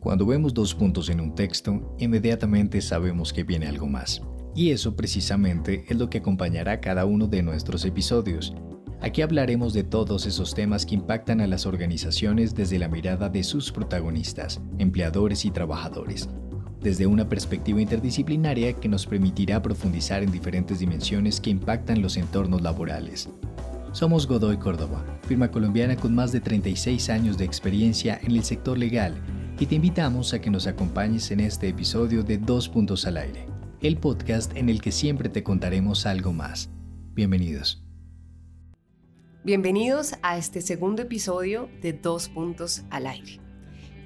Cuando vemos dos puntos en un texto, inmediatamente sabemos que viene algo más. Y eso precisamente es lo que acompañará cada uno de nuestros episodios. Aquí hablaremos de todos esos temas que impactan a las organizaciones desde la mirada de sus protagonistas, empleadores y trabajadores, desde una perspectiva interdisciplinaria que nos permitirá profundizar en diferentes dimensiones que impactan los entornos laborales. Somos Godoy Córdoba, firma colombiana con más de 36 años de experiencia en el sector legal y te invitamos a que nos acompañes en este episodio de Dos Puntos al Aire, el podcast en el que siempre te contaremos algo más. Bienvenidos. Bienvenidos a este segundo episodio de Dos Puntos al Aire.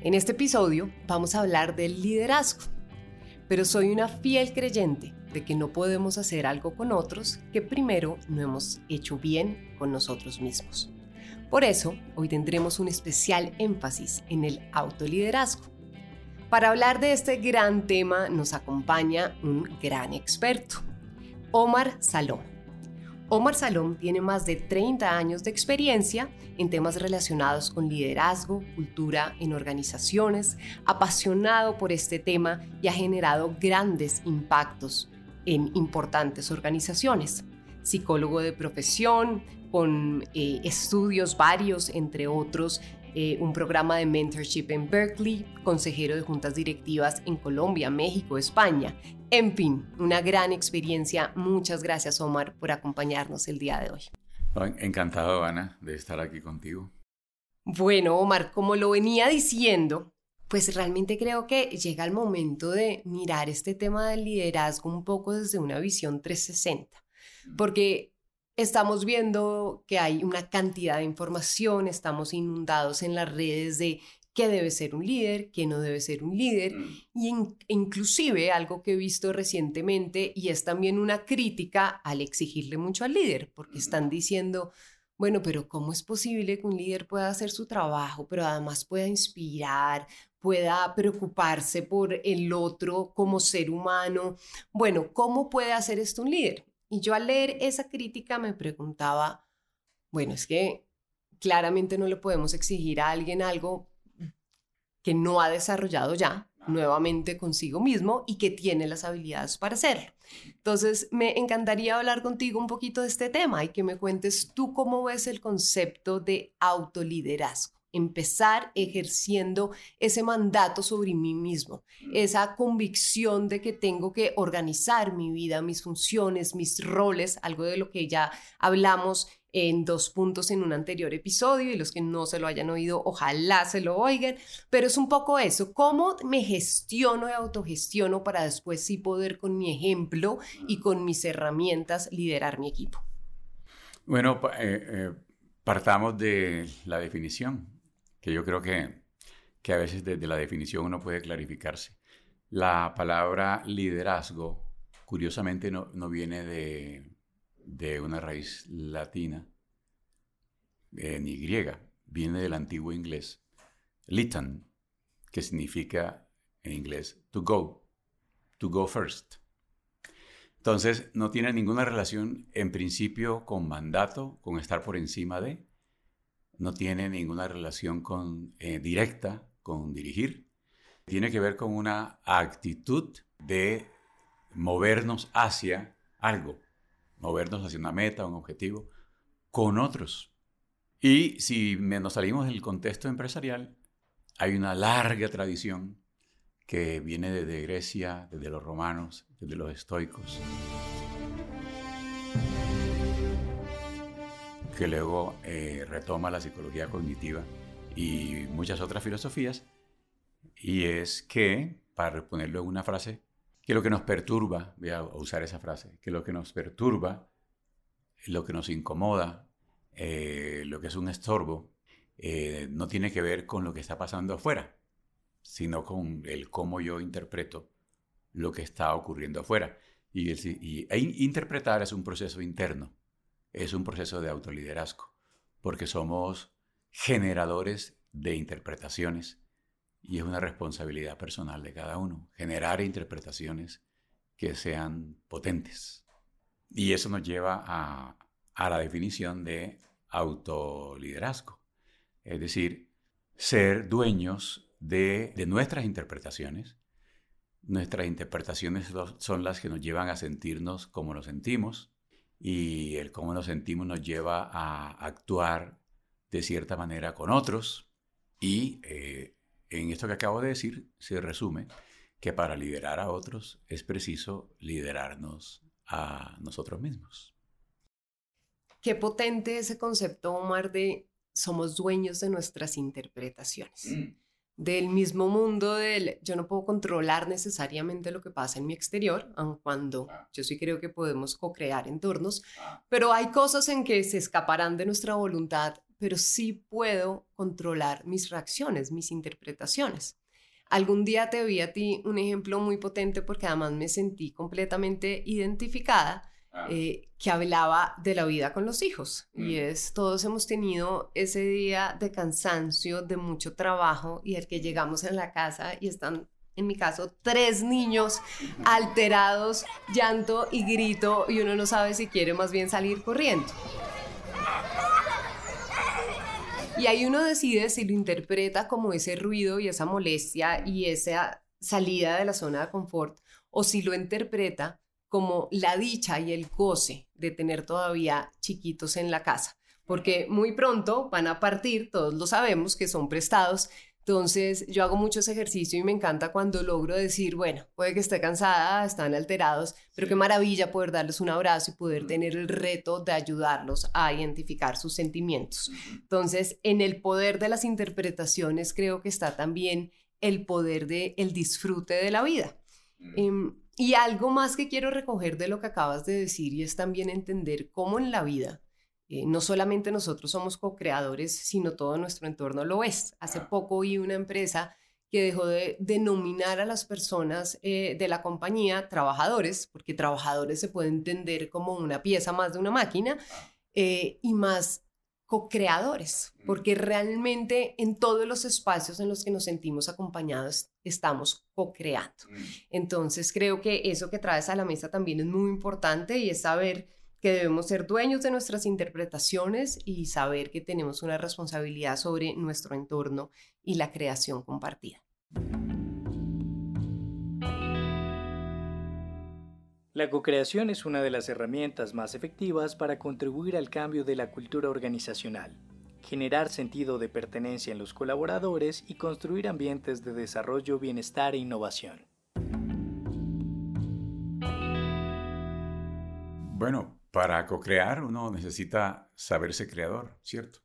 En este episodio vamos a hablar del liderazgo, pero soy una fiel creyente de que no podemos hacer algo con otros que primero no hemos hecho bien con nosotros mismos. Por eso, hoy tendremos un especial énfasis en el autoliderazgo. Para hablar de este gran tema nos acompaña un gran experto, Omar Salom. Omar Salom tiene más de 30 años de experiencia en temas relacionados con liderazgo, cultura en organizaciones, apasionado por este tema y ha generado grandes impactos en importantes organizaciones. Psicólogo de profesión, con eh, estudios varios, entre otros, eh, un programa de mentorship en Berkeley, consejero de juntas directivas en Colombia, México, España. En fin, una gran experiencia. Muchas gracias, Omar, por acompañarnos el día de hoy. Encantado, Ana, de estar aquí contigo. Bueno, Omar, como lo venía diciendo, pues realmente creo que llega el momento de mirar este tema del liderazgo un poco desde una visión 360, porque estamos viendo que hay una cantidad de información, estamos inundados en las redes de qué debe ser un líder, qué no debe ser un líder, mm. y inclusive algo que he visto recientemente y es también una crítica al exigirle mucho al líder, porque están diciendo, bueno, pero ¿cómo es posible que un líder pueda hacer su trabajo, pero además pueda inspirar, pueda preocuparse por el otro como ser humano? Bueno, ¿cómo puede hacer esto un líder? Y yo al leer esa crítica me preguntaba, bueno, es que claramente no le podemos exigir a alguien algo que no ha desarrollado ya nuevamente consigo mismo y que tiene las habilidades para hacerlo. Entonces, me encantaría hablar contigo un poquito de este tema y que me cuentes tú cómo ves el concepto de autoliderazgo empezar ejerciendo ese mandato sobre mí mismo, esa convicción de que tengo que organizar mi vida, mis funciones, mis roles, algo de lo que ya hablamos en dos puntos en un anterior episodio y los que no se lo hayan oído, ojalá se lo oigan, pero es un poco eso, cómo me gestiono y autogestiono para después sí poder con mi ejemplo y con mis herramientas liderar mi equipo. Bueno, eh, eh, partamos de la definición que yo creo que, que a veces desde la definición uno puede clarificarse. La palabra liderazgo, curiosamente, no, no viene de, de, una raíz latina eh, ni griega, viene del antiguo inglés, litan, que significa en inglés to go, to go first. Entonces, no tiene ninguna relación en principio con mandato, con estar por encima de, no tiene ninguna relación con, eh, directa con dirigir. Tiene que ver con una actitud de movernos hacia algo, movernos hacia una meta, un objetivo, con otros. Y si nos salimos del contexto empresarial, hay una larga tradición que viene desde Grecia, desde los romanos, desde los estoicos. Que luego eh, retoma la psicología cognitiva y muchas otras filosofías, y es que, para responderlo en una frase, que lo que nos perturba, voy a usar esa frase, que lo que nos perturba, lo que nos incomoda, eh, lo que es un estorbo, eh, no tiene que ver con lo que está pasando afuera, sino con el cómo yo interpreto lo que está ocurriendo afuera. Y, y e interpretar es un proceso interno es un proceso de autoliderazgo, porque somos generadores de interpretaciones y es una responsabilidad personal de cada uno, generar interpretaciones que sean potentes. Y eso nos lleva a, la definición de autoliderazgo, es decir, ser dueños de, nuestras interpretaciones. Nuestras interpretaciones son las que nos llevan a sentirnos como nos sentimos y el cómo nos sentimos nos lleva a actuar de cierta manera con otros y eh, en esto que acabo de decir se resume que para liderar a otros es preciso liderarnos a nosotros mismos. Qué potente ese concepto, Omar, de somos dueños de nuestras interpretaciones. Mm. Del mismo mundo del yo no puedo controlar necesariamente lo que pasa en mi exterior, aun cuando ah. yo sí creo que podemos co-crear entornos, ah. pero hay cosas en que se escaparán de nuestra voluntad, pero sí puedo controlar mis reacciones, mis interpretaciones. Algún día te vi a ti un ejemplo muy potente porque además me sentí completamente identificada Ah. Eh, que hablaba de la vida con los hijos. Y mm. es, todos hemos tenido ese día de cansancio, de mucho trabajo y el que llegamos en la casa y están, en mi caso, tres niños alterados, llanto y grito y uno no sabe si quiere más bien salir corriendo. Y ahí uno decide si lo interpreta como ese ruido y esa molestia y esa salida de la zona de confort o si lo interpreta como la dicha y el goce de tener todavía chiquitos en la casa, porque muy pronto van a partir, todos lo sabemos, que son prestados. Entonces yo hago mucho ese ejercicio y me encanta cuando logro decir, bueno, puede que esté cansada, están alterados, pero qué maravilla poder darles un abrazo y poder tener el reto de ayudarlos a identificar sus sentimientos. Entonces, en el poder de las interpretaciones creo que está también el poder del el disfrute de la vida. Y algo más que quiero recoger de lo que acabas de decir y es también entender cómo en la vida eh, no solamente nosotros somos co-creadores, sino todo nuestro entorno lo es. Hace poco vi una empresa que dejó de denominar a las personas eh, de la compañía trabajadores, porque trabajadores se puede entender como una pieza más de una máquina, eh, y más co-creadores, mm. porque realmente en todos los espacios en los que nos sentimos acompañados estamos co-creando. Mm. Entonces creo que eso que traes a la mesa también es muy importante y es saber que debemos ser dueños de nuestras interpretaciones y saber que tenemos una responsabilidad sobre nuestro entorno y la creación compartida. La co-creación es una de las herramientas más efectivas para contribuir al cambio de la cultura organizacional, generar sentido de pertenencia en los colaboradores y construir ambientes de desarrollo, bienestar e innovación. Bueno, para co-crear uno necesita saberse creador, ¿cierto?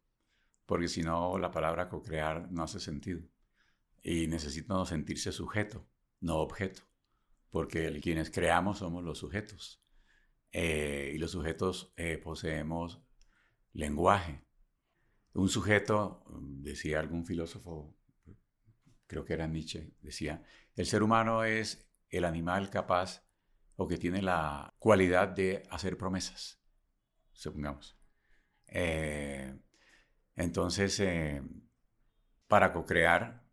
Porque si no, la palabra co-crear no hace sentido. Y necesita sentirse sujeto, no objeto porque quienes creamos somos los sujetos. Eh, y los sujetos eh, poseemos lenguaje. Un sujeto, decía algún filósofo, creo que era Nietzsche, decía, el ser humano es el animal capaz o que tiene la cualidad de hacer promesas, supongamos. Eh, entonces, para co-crear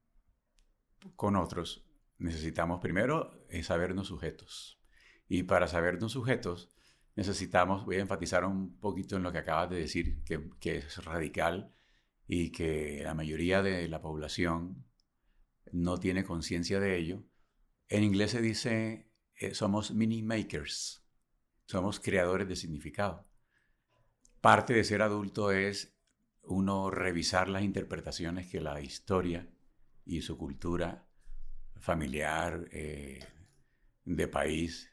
con otros, necesitamos primero eh, sabernos sujetos. Y para sabernos sujetos, necesitamos, voy a enfatizar un poquito en lo que acabas de decir, que, es radical y que la mayoría de la población no tiene conciencia de ello. En inglés se dice, eh, somos mini makers, somos creadores de significado. Parte de ser adulto es uno revisar las interpretaciones que la historia y su cultura familiar, eh, de país,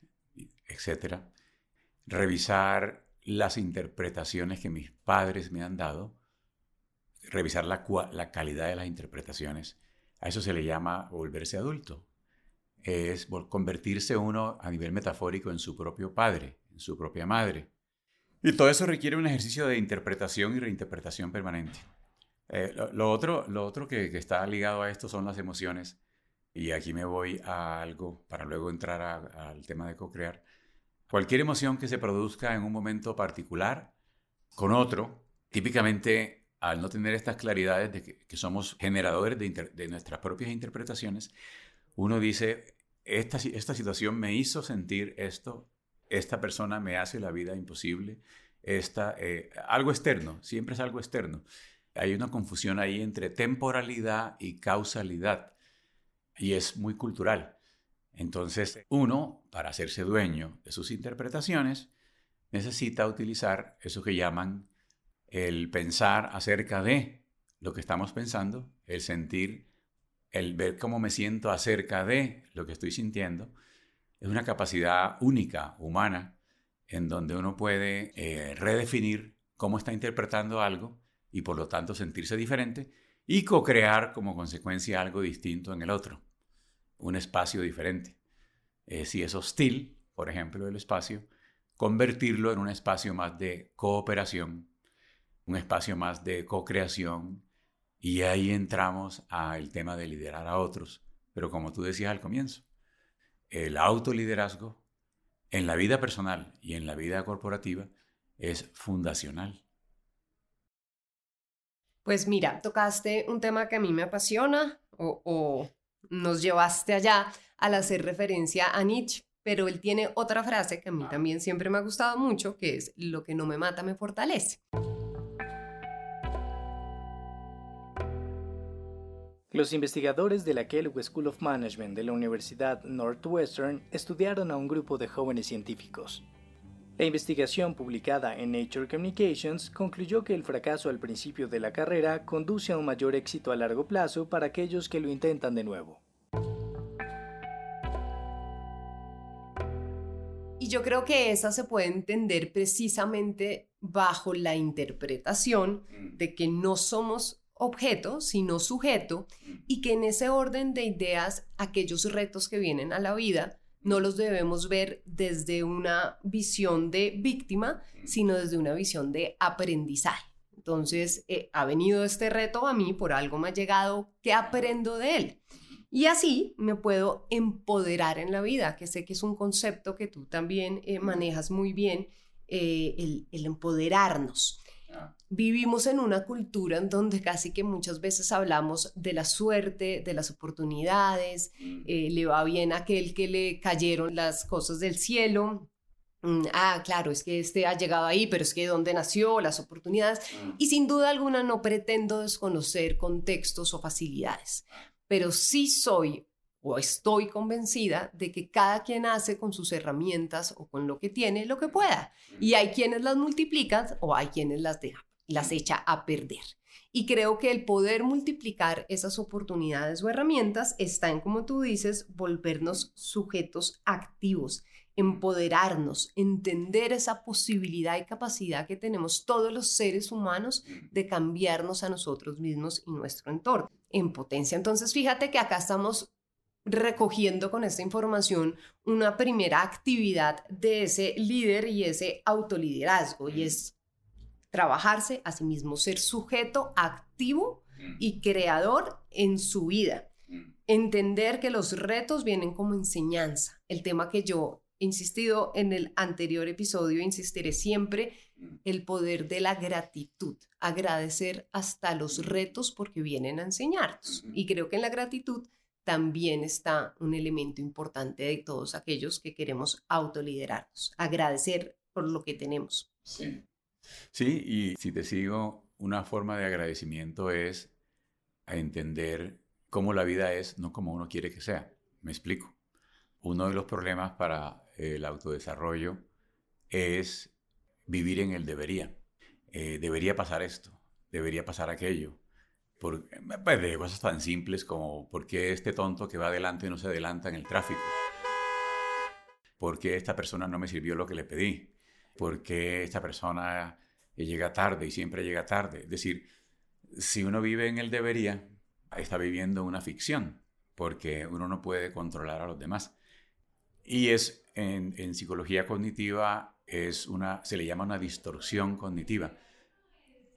etc. Revisar las interpretaciones que mis padres me han dado, revisar la, la calidad de las interpretaciones. A eso se le llama volverse adulto. Es convertirse uno a nivel metafórico en su propio padre, en su propia madre. Y todo eso requiere un ejercicio de interpretación y reinterpretación permanente. Eh, lo, otro, lo otro que, que, está ligado a esto son las emociones. Y aquí me voy a algo para luego entrar al tema de co-crear. Cualquier emoción que se produzca en un momento particular con otro, típicamente al no tener estas claridades de que, somos generadores de, nuestras propias interpretaciones, uno dice, esta, situación me hizo sentir esto, esta persona me hace la vida imposible, esta, eh, algo externo, siempre es algo externo. Hay una confusión ahí entre temporalidad y causalidad. Y es muy cultural. Entonces, uno, para hacerse dueño de sus interpretaciones, necesita utilizar eso que llaman el pensar acerca de lo que estamos pensando, el sentir, el ver cómo me siento acerca de lo que estoy sintiendo. Es una capacidad única, humana, en donde uno puede eh, redefinir cómo está interpretando algo y por lo tanto sentirse diferente y co-crear como consecuencia algo distinto en el otro, un espacio diferente. Eh, si es hostil, por ejemplo, el espacio, convertirlo en un espacio más de cooperación, un espacio más de co-creación, y ahí entramos al tema de liderar a otros. Pero como tú decías al comienzo, el autoliderazgo en la vida personal y en la vida corporativa es fundacional. Pues mira, tocaste un tema que a mí me apasiona o, o nos llevaste allá al hacer referencia a Nietzsche, pero él tiene otra frase que a mí también siempre me ha gustado mucho, que es, lo que no me mata me fortalece. Los investigadores de la Kellogg School of Management de la Universidad Northwestern estudiaron a un grupo de jóvenes científicos. La investigación publicada en Nature Communications concluyó que el fracaso al principio de la carrera conduce a un mayor éxito a largo plazo para aquellos que lo intentan de nuevo. Y yo creo que esa se puede entender precisamente bajo la interpretación mm. de que no somos objeto, sino sujeto, y que en ese orden de ideas, aquellos retos que vienen a la vida, no los debemos ver desde una visión de víctima, sino desde una visión de aprendizaje. Entonces, eh, ha venido este reto a mí, por algo me ha llegado, ¿qué aprendo de él? Y así me puedo empoderar en la vida, que sé que es un concepto que tú también eh, manejas muy bien, eh, el, el empoderarnos. Vivimos en una cultura en donde casi que muchas veces hablamos de la suerte, de las oportunidades, mm. eh, le va bien a aquel que le cayeron las cosas del cielo. Mm, ah, claro, es que este ha llegado ahí, pero es que dónde nació, las oportunidades. Mm. Y sin duda alguna no pretendo desconocer contextos o facilidades, pero sí soy o estoy convencida de que cada quien hace con sus herramientas o con lo que tiene lo que pueda. Y hay quienes las multiplican o hay quienes las dejan, las echa a perder. Y creo que el poder multiplicar esas oportunidades o herramientas está en, como tú dices, volvernos sujetos activos, empoderarnos, entender esa posibilidad y capacidad que tenemos todos los seres humanos de cambiarnos a nosotros mismos y nuestro entorno. En potencia, entonces fíjate que acá estamos recogiendo con esta información una primera actividad de ese líder y ese autoliderazgo, y es trabajarse a sí mismo, ser sujeto activo y creador en su vida. Entender que los retos vienen como enseñanza. El tema que yo he insistido en el anterior episodio, insistiré siempre, el poder de la gratitud. Agradecer hasta los retos porque vienen a enseñarnos. Y creo que en la gratitud también está un elemento importante de todos aquellos que queremos autoliderarnos, agradecer por lo que tenemos. Sí. Sí, y si te sigo, una forma de agradecimiento es a entender cómo la vida es, no como uno quiere que sea. Me explico. Uno de los problemas para el autodesarrollo es vivir en el debería. Eh, debería pasar esto, debería pasar aquello, por, pues, de cosas tan simples como por qué este tonto que va adelante no se adelanta en el tráfico. ¿Por qué esta persona no me sirvió lo que le pedí? ¿Por qué esta persona llega tarde y siempre llega tarde? Es decir, si uno vive en el debería, está viviendo una ficción, porque uno no puede controlar a los demás. Y es en, en psicología cognitiva es una, se le llama una distorsión cognitiva.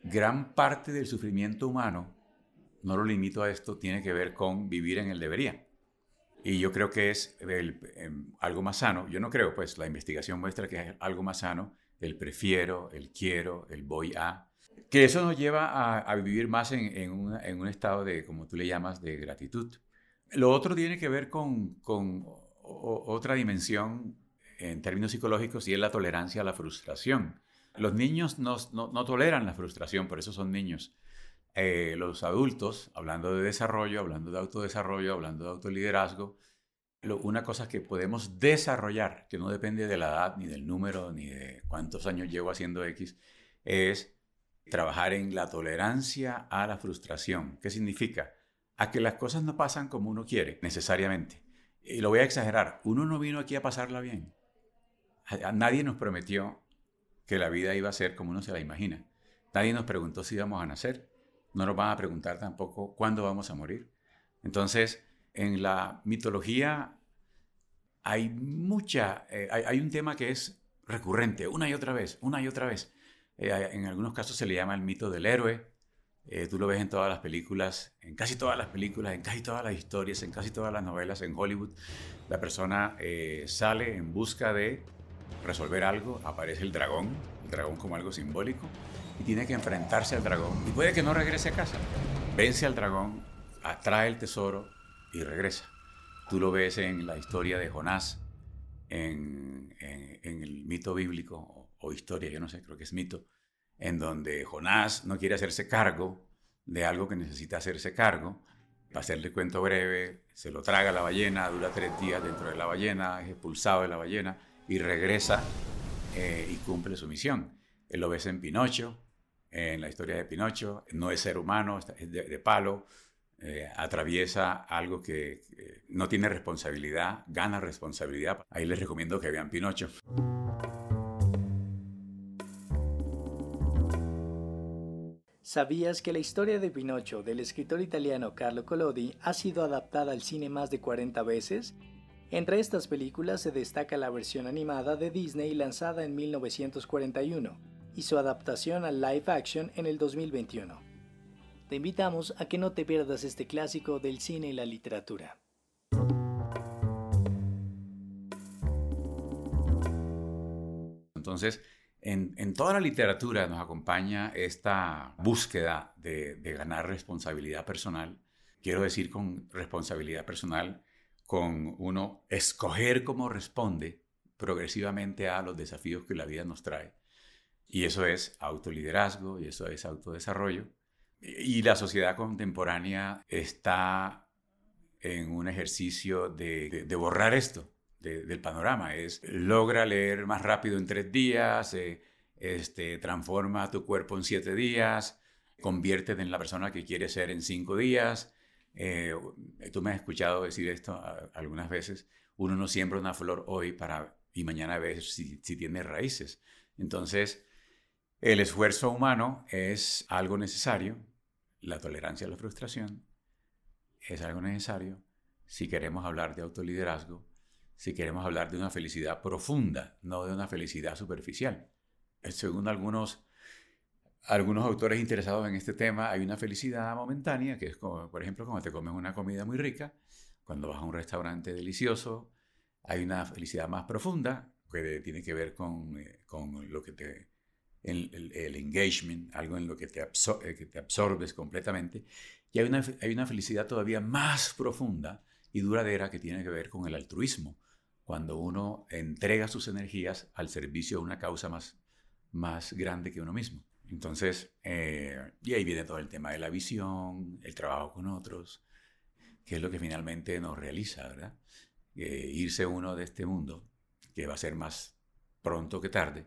Gran parte del sufrimiento humano no lo limito a esto, tiene que ver con vivir en el debería. Y yo creo que es em, algo más sano. Yo no creo, pues la investigación muestra que es algo más sano el prefiero, el quiero, el voy a. Que eso nos lleva a, vivir más en, un estado de, como tú le llamas, de gratitud. Lo otro tiene que ver con, otra dimensión en términos psicológicos y es la tolerancia a la frustración. Los niños no, no toleran la frustración, por eso son niños. Eh, los adultos, hablando de desarrollo, hablando de autodesarrollo, hablando de autoliderazgo, una cosa que podemos desarrollar, que no depende de la edad, ni del número, ni de cuántos años llevo haciendo X, es trabajar en la tolerancia a la frustración. ¿Qué significa? A que las cosas no pasan como uno quiere, necesariamente. Y lo voy a exagerar, uno no vino aquí a pasarla bien. nadie nos prometió que la vida iba a ser como uno se la imagina. Nadie nos preguntó si íbamos a nacer. No nos van a preguntar tampoco cuándo vamos a morir. Entonces, en la mitología hay mucha, eh, hay, un tema que es recurrente, una y otra vez, una y otra vez. Eh, en algunos casos se le llama el mito del héroe. Eh, tú lo ves en todas las películas, en casi todas las películas, en casi todas las historias, en casi todas las novelas en Hollywood. La persona sale en busca de resolver algo, aparece el dragón, el dragón como algo simbólico, y tiene que enfrentarse al dragón. Y puede que no regrese a casa. Vence al dragón, atrae el tesoro y regresa. Tú lo ves en la historia de Jonás, en, el mito bíblico o, historia, yo no sé, creo que es mito, en donde Jonás no quiere hacerse cargo de algo que necesita hacerse cargo. Para hacerle cuento breve, se lo traga la ballena, dura tres días dentro de la ballena, es expulsado de la ballena y regresa eh, y cumple su misión. Él lo ves en Pinocho, en la historia de Pinocho, no es ser humano, es de palo, eh, atraviesa algo que no tiene responsabilidad, gana responsabilidad. Ahí les recomiendo que vean Pinocho. ¿Sabías que la historia de Pinocho del escritor italiano Carlo Collodi ha sido adaptada al cine más de 40 veces? Entre estas películas se destaca la versión animada de Disney lanzada en 1941 y su adaptación al live action en el 2021 te invitamos a que no te pierdas este clásico del cine y la literatura. Entonces, en, toda la literatura nos acompaña esta búsqueda de, de, ganar responsabilidad personal. Quiero decir con responsabilidad personal, con uno escoger cómo responde progresivamente a los desafíos que la vida nos trae. Y eso es autoliderazgo y eso es autodesarrollo. Y la sociedad contemporánea está en un ejercicio de, borrar esto del panorama. Es logra leer más rápido en tres días, eh, este, transforma tu cuerpo en siete días, conviértete en la persona que quieres ser en cinco días. Eh, tú me has escuchado decir esto algunas veces. Uno no siembra una flor hoy para y mañana ver si, si tiene raíces. Entonces, el esfuerzo humano es algo necesario, la tolerancia a la frustración es algo necesario si queremos hablar de autoliderazgo, si queremos hablar de una felicidad profunda, no de una felicidad superficial. Según algunos, algunos autores interesados en este tema, hay una felicidad momentánea, que es por ejemplo, cuando te comes una comida muy rica, cuando vas a un restaurante delicioso, hay una felicidad más profunda, que tiene que ver con, eh, con lo que te el, el, engagement, algo en lo que te, eh, que te absorbes completamente. Y hay una, hay una felicidad todavía más profunda y duradera que tiene que ver con el altruismo, cuando uno entrega sus energías al servicio de una causa más, más grande que uno mismo. Entonces, eh, y ahí viene todo el tema de la visión, el trabajo con otros, que es lo que finalmente nos realiza, ¿verdad? Eh, irse uno de este mundo, que va a ser más pronto que tarde,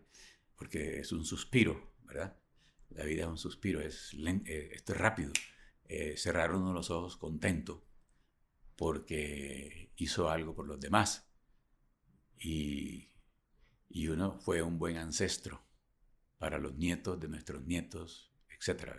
porque es un suspiro, ¿verdad? La vida es un suspiro, es eh, esto es rápido. Eh, cerrar uno los ojos contento porque hizo algo por los demás y, y uno fue un buen ancestro para los nietos de nuestros nietos, etc.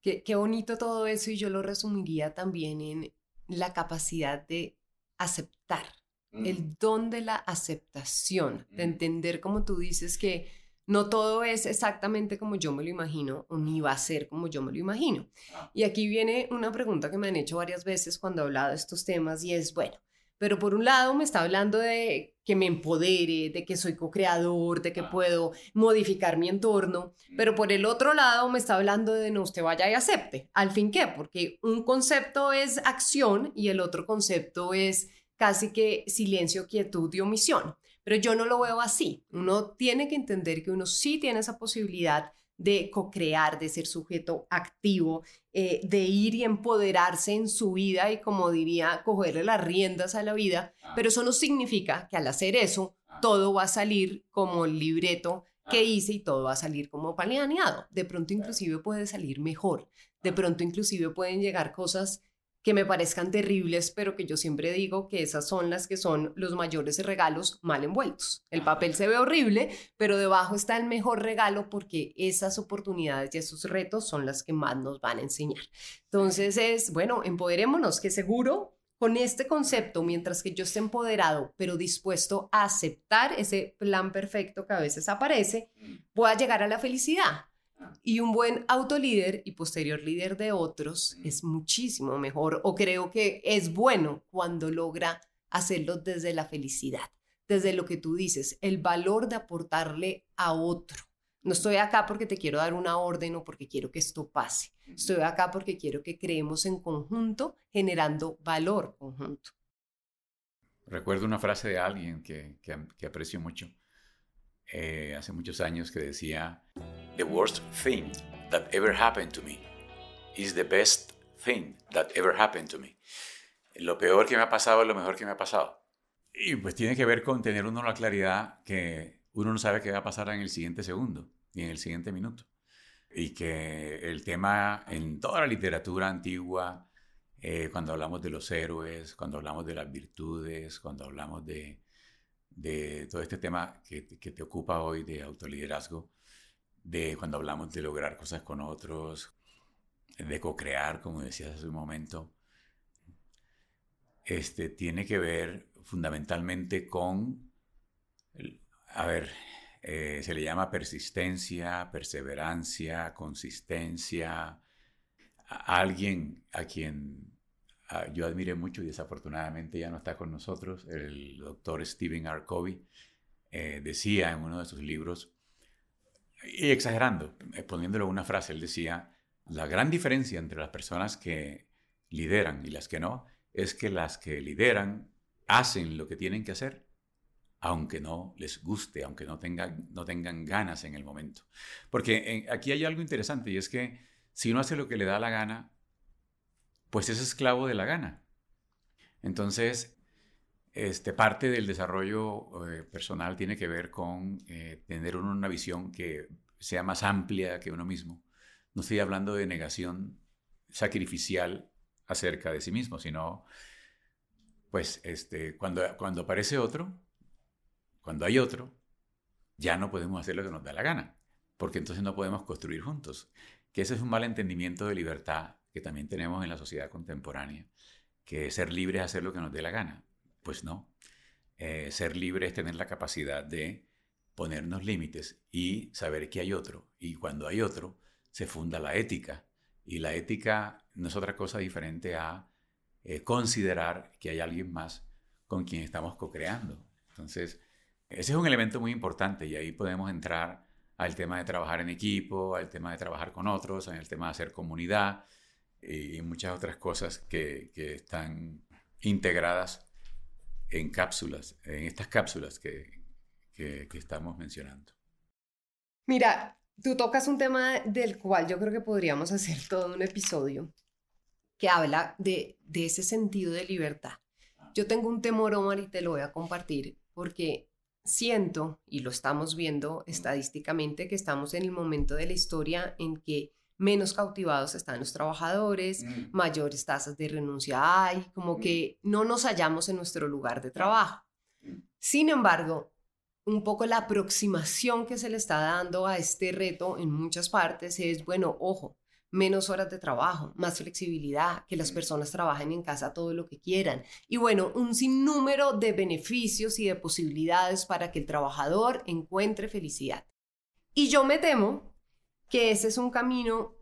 Qué, qué bonito todo eso y yo lo resumiría también en la capacidad de aceptar el don de la aceptación, de entender como tú dices que no todo es exactamente como yo me lo imagino o ni va a ser como yo me lo imagino. Ah. Y aquí viene una pregunta que me han hecho varias veces cuando he hablado de estos temas y es, bueno, pero por un lado me está hablando de que me empodere, de que soy co-creador, de que ah. puedo modificar mi entorno, pero por el otro lado me está hablando de no usted vaya y acepte. Al fin qué, porque un concepto es acción y el otro concepto es casi que silencio, quietud y omisión. Pero yo no lo veo así. Uno tiene que entender que uno sí tiene esa posibilidad de co-crear, de ser sujeto activo, eh, de ir y empoderarse en su vida y como diría, cogerle las riendas a la vida, ah. pero eso no significa que al hacer eso ah. todo va a salir como el libreto que ah. hice y todo va a salir como planeado. De pronto inclusive puede salir mejor, de pronto inclusive pueden llegar cosas que me parezcan terribles, pero que yo siempre digo que esas son las que son los mayores regalos mal envueltos. El papel se ve horrible, pero debajo está el mejor regalo porque esas oportunidades y esos retos son las que más nos van a enseñar. Entonces es, bueno, empoderémonos, que seguro con este concepto, mientras que yo esté empoderado, pero dispuesto a aceptar ese plan perfecto que a veces aparece, voy a llegar a la felicidad. Y un buen autolíder y posterior líder de otros es muchísimo mejor o creo que es bueno cuando logra hacerlo desde la felicidad, desde lo que tú dices, el valor de aportarle a otro. No estoy acá porque te quiero dar una orden o porque quiero que esto pase. Estoy acá porque quiero que creemos en conjunto, generando valor conjunto. Recuerdo una frase de alguien que, que aprecio mucho eh, hace muchos años que decía, The worst thing that ever happened to me is the best thing that ever happened to me. Lo peor que me ha pasado es lo mejor que me ha pasado. Y pues tiene que ver con tener uno la claridad que uno no sabe qué va a pasar en el siguiente segundo ni en el siguiente minuto. Y que el tema en toda la literatura antigua, eh, cuando hablamos de los héroes, cuando hablamos de las virtudes, cuando hablamos de, de todo este tema que, que, te ocupa hoy de autoliderazgo, de cuando hablamos de lograr cosas con otros, de co-crear, como decías hace un momento, este, tiene que ver fundamentalmente con, a ver, eh, se le llama persistencia, perseverancia, consistencia, alguien a quien yo admiré mucho y desafortunadamente ya no está con nosotros, el doctor Stephen R. Covey, eh, decía en uno de sus libros, y exagerando, eh, poniéndolo una frase, él decía, la gran diferencia entre las personas que lideran y las que no es que las que lideran hacen lo que tienen que hacer, aunque no les guste, aunque no tengan, no tengan ganas en el momento. Porque aquí hay algo interesante y es que si uno hace lo que le da la gana, pues es esclavo de la gana. Entonces, este, parte del desarrollo eh, personal tiene que ver con eh, tener una visión que sea más amplia que uno mismo. No estoy hablando de negación sacrificial acerca de sí mismo, sino, pues, este, cuando, cuando aparece otro, cuando hay otro, ya no podemos hacer lo que nos da la gana, porque entonces no podemos construir juntos. Que ese es un mal entendimiento de libertad que también tenemos en la sociedad contemporánea, que ser libre es hacer lo que nos dé la gana. Pues no. Eh, ser libre es tener la capacidad de ponernos límites y saber que hay otro. Y cuando hay otro, se funda la ética. Y la ética no es otra cosa diferente a eh, considerar que hay alguien más con quien estamos co-creando. Entonces, ese es un elemento muy importante y ahí podemos entrar al tema de trabajar en equipo, al tema de trabajar con otros, el tema de hacer comunidad, y muchas otras cosas que, están integradas en cápsulas, en estas cápsulas que, que, estamos mencionando. Mira, tú tocas un tema del cual yo creo que podríamos hacer todo un episodio que habla de, de ese sentido de libertad. Yo tengo un temor, Omar, y te lo voy a compartir, porque siento, y lo estamos viendo estadísticamente, que estamos en el momento de la historia en que menos cautivados están los trabajadores, mm. mayores tasas de renuncia hay, como mm. que no nos hallamos en nuestro lugar de trabajo. Mm. Sin embargo, un poco la aproximación que se le está dando a este reto en muchas partes es, bueno, ojo, menos horas de trabajo, más flexibilidad, que las personas trabajen en casa todo lo que quieran. Y bueno, un sinnúmero de beneficios y de posibilidades para que el trabajador encuentre felicidad. Y yo me temo que ese es un camino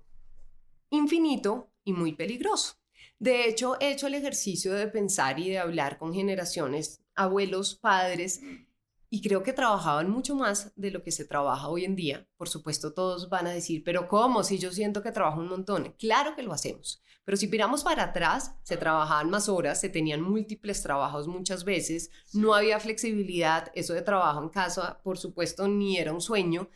infinito y muy peligroso. De hecho, he hecho el ejercicio de pensar y de hablar con generaciones, abuelos, padres, y creo que trabajaban mucho más de lo que se trabaja hoy en día. Por supuesto, todos van a decir, pero ¿cómo? Si yo siento que trabajo un montón. Claro que lo hacemos. Pero si miramos para atrás, se trabajaban más horas, se tenían múltiples trabajos muchas veces, no había flexibilidad, eso de trabajo en casa, por supuesto, ni era un sueño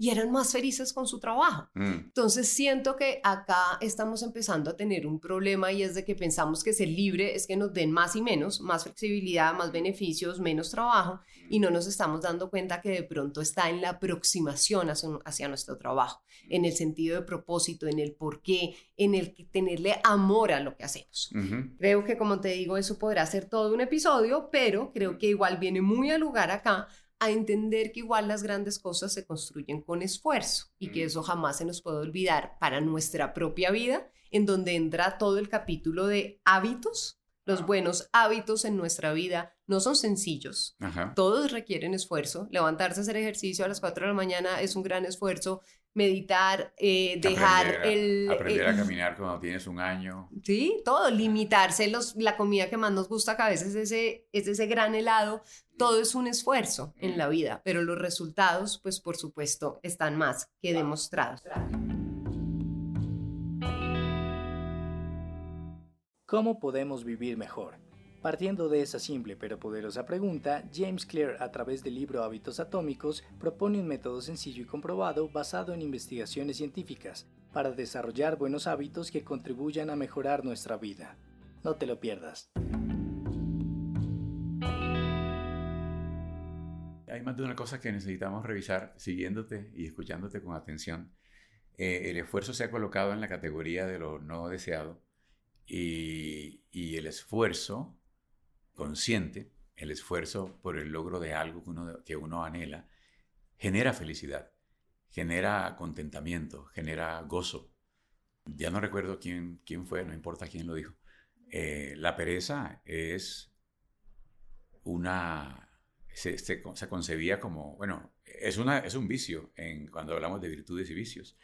y eran más felices con su trabajo. Mm. Entonces siento que acá estamos empezando a tener un problema y es de que pensamos que ser libre es que nos den más y menos, más flexibilidad, más beneficios, menos trabajo y no nos estamos dando cuenta que de pronto está en la aproximación hacia, hacia nuestro trabajo, en el sentido de propósito, en el por qué, en el que tenerle amor a lo que hacemos. Creo que como te digo, eso podrá ser todo un episodio, pero creo que igual viene muy al lugar acá a entender que igual las grandes cosas se construyen con esfuerzo y que eso jamás se nos puede olvidar para nuestra propia vida, en donde entra todo el capítulo de hábitos. Los buenos hábitos en nuestra vida no son sencillos, Ajá. todos requieren esfuerzo. Levantarse a hacer ejercicio a las 4 de la mañana es un gran esfuerzo. Meditar, eh, dejar aprender, a- el... aprender el- a caminar cuando tienes un año. Sí, todo, limitarse los, la comida que más nos gusta, que a veces ese, es ese gran helado, todo es un esfuerzo en la vida, pero los resultados, pues por supuesto, están más que demostrados. ¿Cómo podemos vivir mejor? Partiendo de esa simple pero poderosa pregunta, James Clear a través del libro Hábitos Atómicos propone un método sencillo y comprobado basado en investigaciones científicas para desarrollar buenos hábitos que contribuyan a mejorar nuestra vida. No te lo pierdas. Hay más de una cosa que necesitamos revisar siguiéndote y escuchándote con atención. Eh, el esfuerzo se ha colocado en la categoría de lo no deseado y, y el esfuerzo consciente, el esfuerzo por el logro de algo que uno, que uno anhela, genera felicidad, genera contentamiento, genera gozo. Ya no recuerdo quién, quién fue, no importa quién lo dijo. Eh, la pereza es una se, concebía como, bueno, es, una, es un vicio en, cuando hablamos de virtudes y vicios.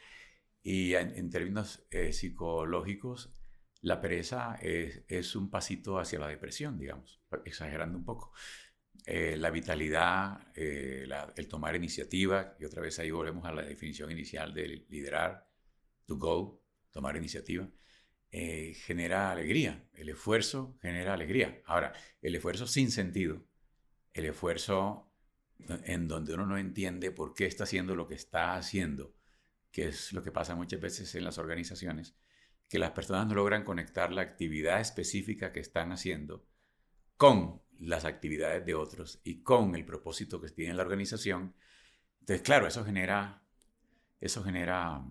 Y en, en términos eh, psicológicos, la pereza es, es, un pasito hacia la depresión, digamos, exagerando un poco. Eh, la vitalidad, eh, la, el tomar iniciativa, y otra vez ahí volvemos a la definición inicial de liderar, to go, tomar iniciativa, eh, genera alegría. El esfuerzo genera alegría. Ahora, el esfuerzo sin sentido, el esfuerzo en donde uno no entiende por qué está haciendo lo que está haciendo, que es lo que pasa muchas veces en las organizaciones, que las personas no logran conectar la actividad específica que están haciendo con las actividades de otros y con el propósito que tiene la organización. Entonces, claro, eso genera, eso genera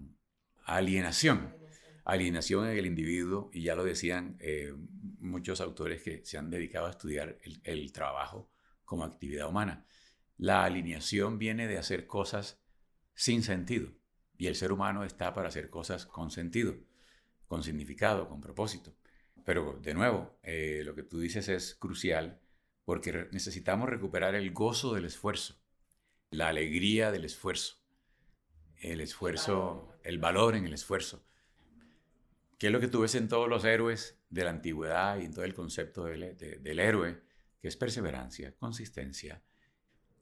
alienación, alienación en el individuo, y ya lo decían eh, muchos autores que se han dedicado a estudiar el, el trabajo como actividad humana. La alineación viene de hacer cosas sin sentido y el ser humano está para hacer cosas con sentido, con significado, con propósito. Pero de nuevo, eh, lo que tú dices es crucial porque necesitamos recuperar el gozo del esfuerzo, la alegría del esfuerzo, el esfuerzo, el valor en el esfuerzo. ¿Qué es lo que tú ves en todos los héroes de la antigüedad y en todo el concepto del, de, del héroe? que es perseverancia, consistencia,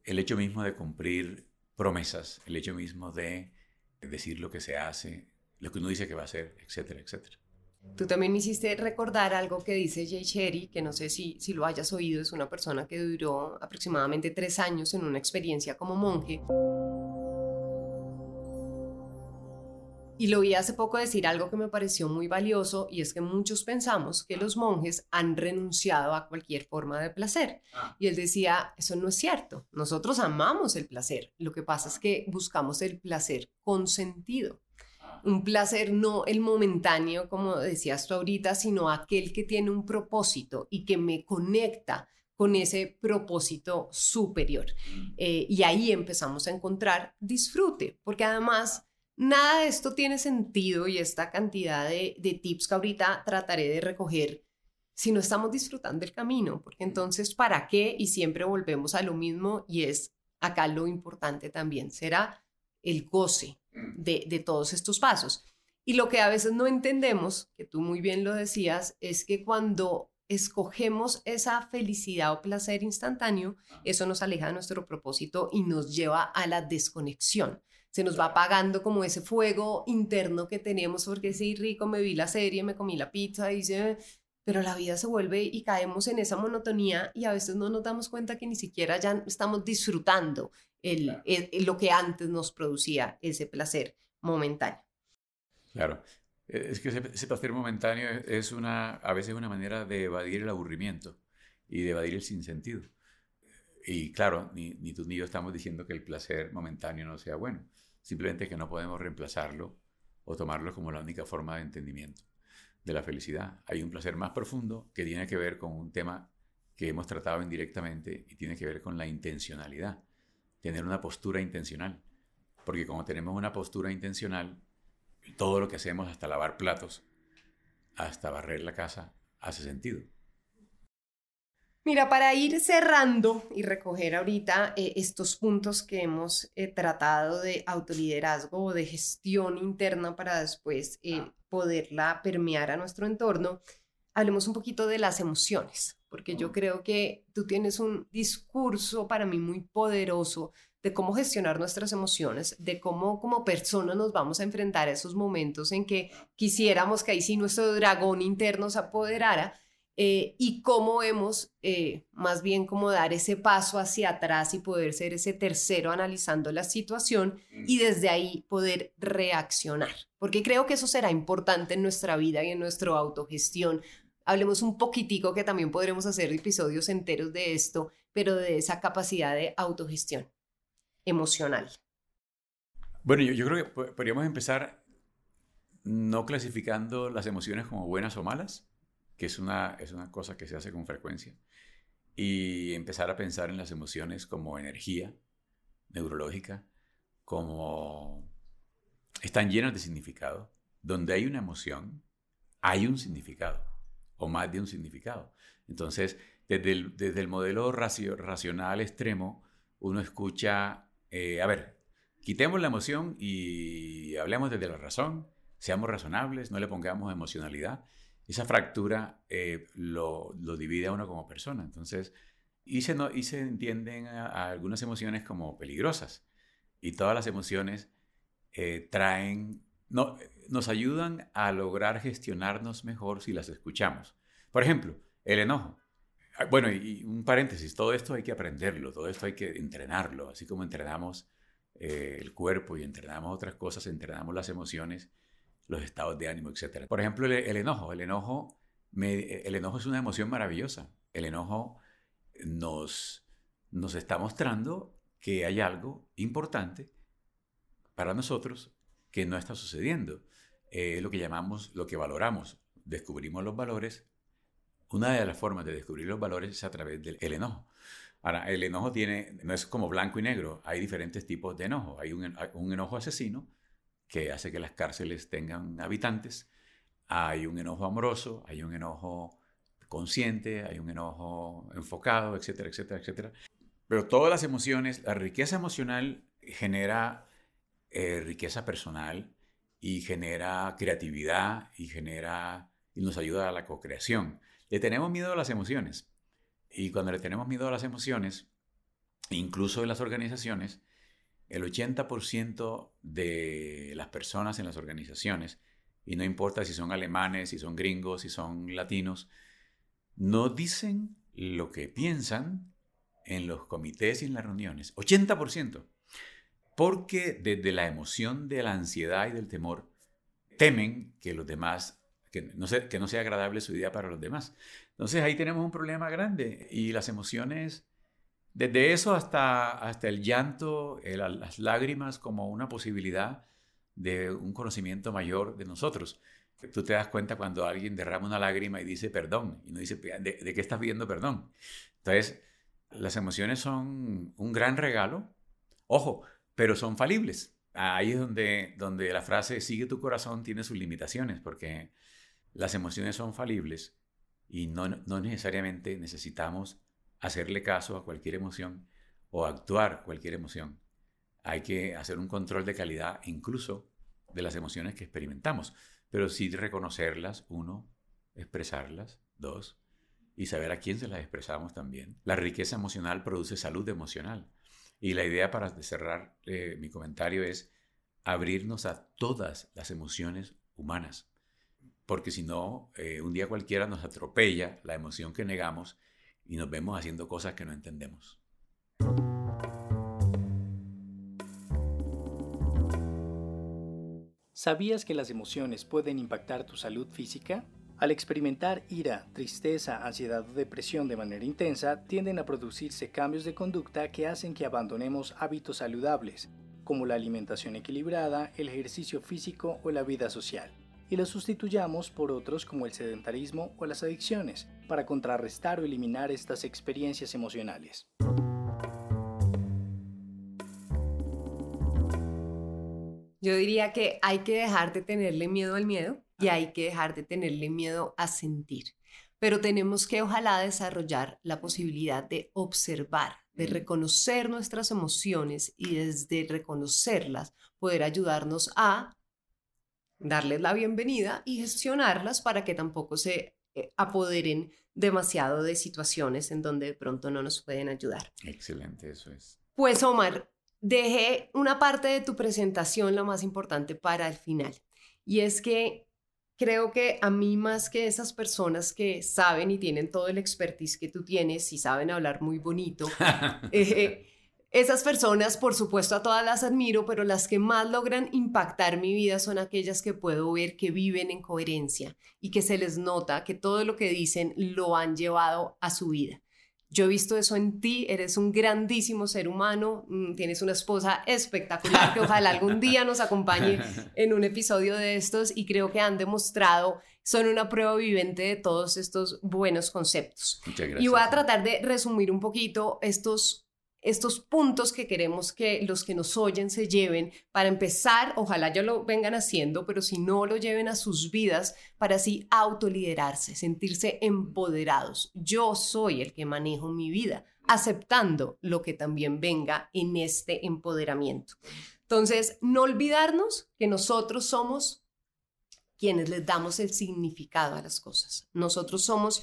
el hecho mismo de cumplir promesas, el hecho mismo de decir lo que se hace, lo que uno dice que va a hacer, etcétera, etcétera. Tú también me hiciste recordar algo que dice Jay Sherry, que no sé si, si lo hayas oído, es una persona que duró aproximadamente tres años en una experiencia como monje. Y lo vi hace poco decir algo que me pareció muy valioso y es que muchos pensamos que los monjes han renunciado a cualquier forma de placer. Y él decía, eso no es cierto, nosotros amamos el placer, lo que pasa es que buscamos el placer con sentido. Un placer no el momentáneo, como decías tú ahorita, sino aquel que tiene un propósito y que me conecta con ese propósito superior. Eh, y ahí empezamos a encontrar disfrute, porque además nada de esto tiene sentido y esta cantidad de, de, tips que ahorita trataré de recoger si no estamos disfrutando el camino, porque entonces, ¿para qué? Y siempre volvemos a lo mismo y es acá lo importante también, será el goce de, de todos estos pasos. Y lo que a veces no entendemos, que tú muy bien lo decías, es que cuando escogemos esa felicidad o placer instantáneo, eso nos aleja de nuestro propósito y nos lleva a la desconexión. Se nos va apagando como ese fuego interno que tenemos, porque sí, rico, me vi la serie, me comí la pizza, hice, pero la vida se vuelve y caemos en esa monotonía y a veces no nos damos cuenta que ni siquiera ya estamos disfrutando el, lo que antes nos producía ese placer momentáneo. Claro, e, es que ese, placer momentáneo es una, a veces una manera de evadir el aburrimiento y de evadir el sinsentido. Y claro, ni, ni tú ni yo estamos diciendo que el placer momentáneo no sea bueno, simplemente que no podemos reemplazarlo o tomarlo como la única forma de entendimiento de la felicidad. Hay un placer más profundo que tiene que ver con un tema que hemos tratado indirectamente y tiene que ver con la intencionalidad, tener una postura intencional. Porque como tenemos una postura intencional, todo lo que hacemos, hasta lavar platos, hasta barrer la casa, hace sentido. Mira, para ir cerrando y recoger ahorita eh, estos puntos que hemos eh, tratado de autoliderazgo o de gestión interna para después eh, poderla permear a nuestro entorno, hablemos un poquito de las emociones, porque yo creo que tú tienes un discurso para mí muy poderoso de cómo gestionar nuestras emociones, de cómo como personas nos vamos a enfrentar a esos momentos en que quisiéramos que ahí sí nuestro dragón interno se apoderara eh, y cómo hemos eh, más bien como dar ese paso hacia atrás y poder ser ese tercero analizando la situación mm. y desde ahí poder reaccionar. Porque creo que eso será importante en nuestra vida y en nuestra autogestión. Hablemos un poquitico que también podremos hacer episodios enteros de esto, pero de esa capacidad de autogestión emocional. Bueno, yo, yo creo que podríamos empezar no clasificando las emociones como buenas o malas, que es una, es una cosa que se hace con frecuencia, y empezar a pensar en las emociones como energía neurológica, como están llenas de significado. Donde hay una emoción, hay un significado, o más de un significado. Entonces, desde el, desde el modelo racional extremo, uno escucha, eh, a ver, quitemos la emoción y hablemos desde la razón, seamos razonables, no le pongamos emocionalidad esa fractura eh, lo, divide a uno como persona. Entonces, y se, no, y se entienden algunas emociones como peligrosas. Y todas las emociones eh, traen, no, nos ayudan a lograr gestionarnos mejor si las escuchamos. Por ejemplo, el enojo. Ah, bueno, y un paréntesis, todo esto hay que aprenderlo, todo esto hay que entrenarlo, así como entrenamos eh, el cuerpo y entrenamos otras cosas, entrenamos las emociones los estados de ánimo, etc. Por ejemplo, el, enojo. El enojo, el enojo es una emoción maravillosa. El enojo nos, nos está mostrando que hay algo importante para nosotros que no está sucediendo. Es lo que llamamos, lo que valoramos. Descubrimos los valores. Una de las formas de descubrir los valores es a través del enojo. Ahora, el enojo tiene, no es como blanco y negro, hay diferentes tipos de enojo. Hay un enojo asesino, que hace que las cárceles tengan habitantes. Hay un enojo amoroso, hay un enojo consciente, hay un enojo enfocado, etcétera, etcétera, etcétera. Pero todas las emociones, la riqueza emocional genera eh, riqueza personal y genera creatividad y genera y nos ayuda a la co-creación. Le tenemos miedo a las emociones y cuando le tenemos miedo a las emociones, incluso en las organizaciones, el 80% de las personas en las organizaciones, y no importa si son alemanes, si son gringos, si son latinos, no dicen lo que piensan en los comités y en las reuniones. 80%. Porque desde la emoción de la ansiedad y del temor, temen que los demás, que no, sea, que no sea agradable su idea para los demás. Entonces ahí tenemos un problema grande y las emociones desde eso hasta, hasta el llanto, las lágrimas como una posibilidad de un conocimiento mayor de nosotros. Tú te das cuenta cuando alguien derrama una lágrima y dice perdón, y no dice, ¿de, qué estás pidiendo perdón? Entonces, las emociones son un gran regalo, ojo, pero son falibles. Ahí es donde, donde la frase sigue tu corazón tiene sus limitaciones, porque las emociones son falibles y no, no necesariamente necesitamos hacerle caso a cualquier emoción o actuar cualquier emoción. Hay que hacer un control de calidad incluso de las emociones que experimentamos, pero sí reconocerlas, uno, expresarlas, dos, y saber a quién se las expresamos también. La riqueza emocional produce salud emocional. Y la idea para cerrar eh, mi comentario es abrirnos a todas las emociones humanas. porque si no, eh, un día cualquiera nos atropella la emoción que negamos y nos vemos haciendo cosas que no entendemos. ¿Sabías que las emociones pueden impactar tu salud física? Al experimentar ira, tristeza, ansiedad o depresión de manera intensa, tienden a producirse cambios de conducta que hacen que abandonemos hábitos saludables, como la alimentación equilibrada, el ejercicio físico o la vida social y los sustituyamos por otros como el sedentarismo o las adicciones, para contrarrestar o eliminar estas experiencias emocionales. Yo diría que hay que dejar de tenerle miedo al miedo y hay que dejar de tenerle miedo a sentir. Pero tenemos que ojalá desarrollar la posibilidad de observar, de reconocer nuestras emociones y desde reconocerlas poder ayudarnos a darles la bienvenida y gestionarlas para que tampoco se eh, apoderen demasiado de situaciones en donde de pronto no nos pueden ayudar. Excelente, eso es. Pues Omar, dejé una parte de tu presentación, la más importante, para el final. Y es que creo que a mí más que esas personas que saben y tienen todo el expertise que tú tienes y saben hablar muy bonito, eh, esas personas, por supuesto, a todas las admiro, pero las que más logran impactar mi vida son aquellas que puedo ver que viven en coherencia y que se les nota que todo lo que dicen lo han llevado a su vida. Yo he visto eso en ti, eres un grandísimo ser humano, mm, tienes una esposa espectacular que ojalá algún día nos acompañe en un episodio de estos y creo que han demostrado, son una prueba viviente de todos estos buenos conceptos. Muchas gracias. Y voy a tratar de resumir un poquito estos estos puntos que queremos que los que nos oyen se lleven para empezar, ojalá ya lo vengan haciendo, pero si no lo lleven a sus vidas para así autoliderarse, sentirse empoderados. Yo soy el que manejo mi vida, aceptando lo que también venga en este empoderamiento. Entonces, no olvidarnos que nosotros somos quienes les damos el significado a las cosas. Nosotros somos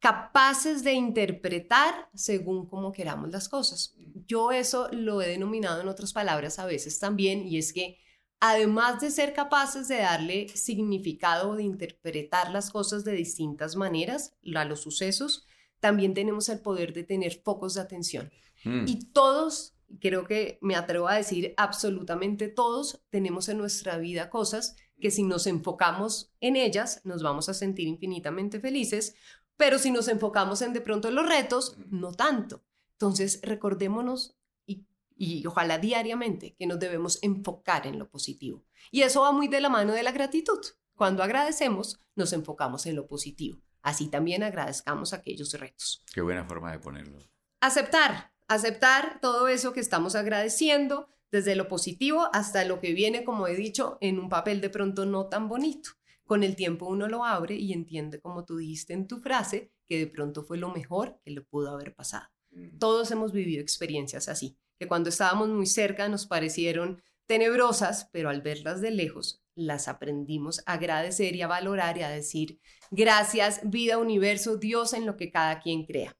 capaces de interpretar según como queramos las cosas. Yo eso lo he denominado en otras palabras a veces también, y es que además de ser capaces de darle significado o de interpretar las cosas de distintas maneras a los sucesos, también tenemos el poder de tener focos de atención. Mm. Y todos, creo que me atrevo a decir absolutamente todos, tenemos en nuestra vida cosas que si nos enfocamos en ellas nos vamos a sentir infinitamente felices pero si nos enfocamos en de pronto los retos, no tanto. Entonces, recordémonos y, y ojalá diariamente que nos debemos enfocar en lo positivo. Y eso va muy de la mano de la gratitud. Cuando agradecemos, nos enfocamos en lo positivo. Así también agradezcamos aquellos retos. Qué buena forma de ponerlo. Aceptar, aceptar todo eso que estamos agradeciendo, desde lo positivo hasta lo que viene, como he dicho, en un papel de pronto no tan bonito con el tiempo uno lo abre y entiende, como tú dijiste en tu frase, que de pronto fue lo mejor que le pudo haber pasado. Mm. Todos hemos vivido experiencias así, que cuando estábamos muy cerca nos parecieron tenebrosas, pero al verlas de lejos las aprendimos a agradecer y a valorar y a decir, gracias, vida, universo, Dios en lo que cada quien crea.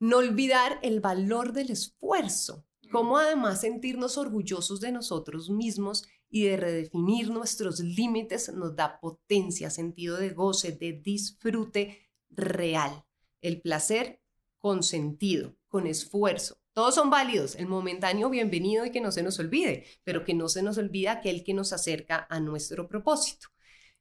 No olvidar el valor del esfuerzo, mm. como además sentirnos orgullosos de nosotros mismos y de redefinir nuestros límites nos da potencia, sentido de goce, de disfrute real. El placer con sentido, con esfuerzo. Todos son válidos, el momentáneo bienvenido y que no se nos olvide, pero que no se nos olvide aquel que nos acerca a nuestro propósito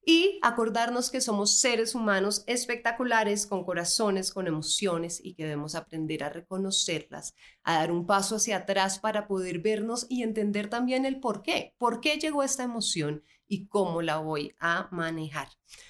y acordarnos que somos seres humanos espectaculares, con corazones, con emociones y que debemos aprender a reconocerlas, a dar un paso hacia atrás para poder vernos y entender también el por qué, por qué llegó esta emoción y cómo la voy a manejar.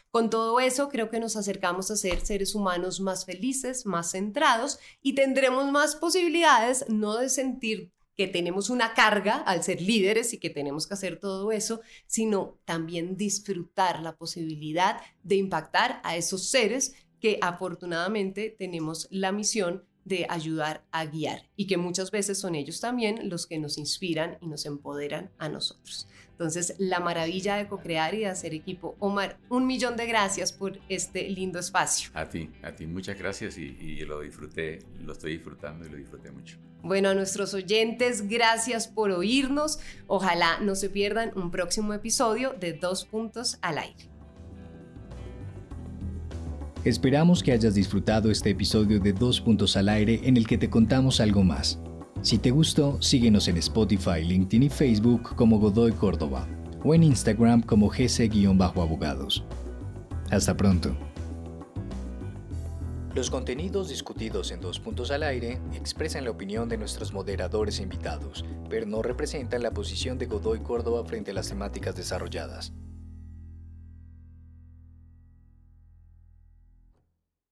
Con todo eso, creo que nos acercamos a ser seres humanos más felices, más centrados y tendremos más posibilidades no de sentir que tenemos una carga al ser líderes y que tenemos que hacer todo eso, sino también disfrutar la posibilidad de impactar a esos seres que afortunadamente tenemos la misión de ayudar a guiar y que muchas veces son ellos también los que nos inspiran y nos empoderan a nosotros. Entonces, la maravilla de co-crear y de hacer equipo. Omar, un millón de gracias por este lindo espacio. A ti, a ti, muchas gracias y, y lo disfruté, lo estoy disfrutando y lo disfruté mucho. Bueno, a nuestros oyentes, gracias por oírnos. Ojalá no se pierdan un próximo episodio de Dos Puntos al Aire. Esperamos que hayas disfrutado este episodio de Dos Puntos al Aire en el que te contamos algo más. Si te gustó, síguenos en Spotify, LinkedIn y Facebook como Godoy Córdoba o en Instagram como gc-abogados. Hasta pronto. Los contenidos discutidos en Dos Puntos al Aire expresan la opinión de nuestros moderadores e invitados, pero no representan la posición de Godoy Córdoba frente a las temáticas desarrolladas.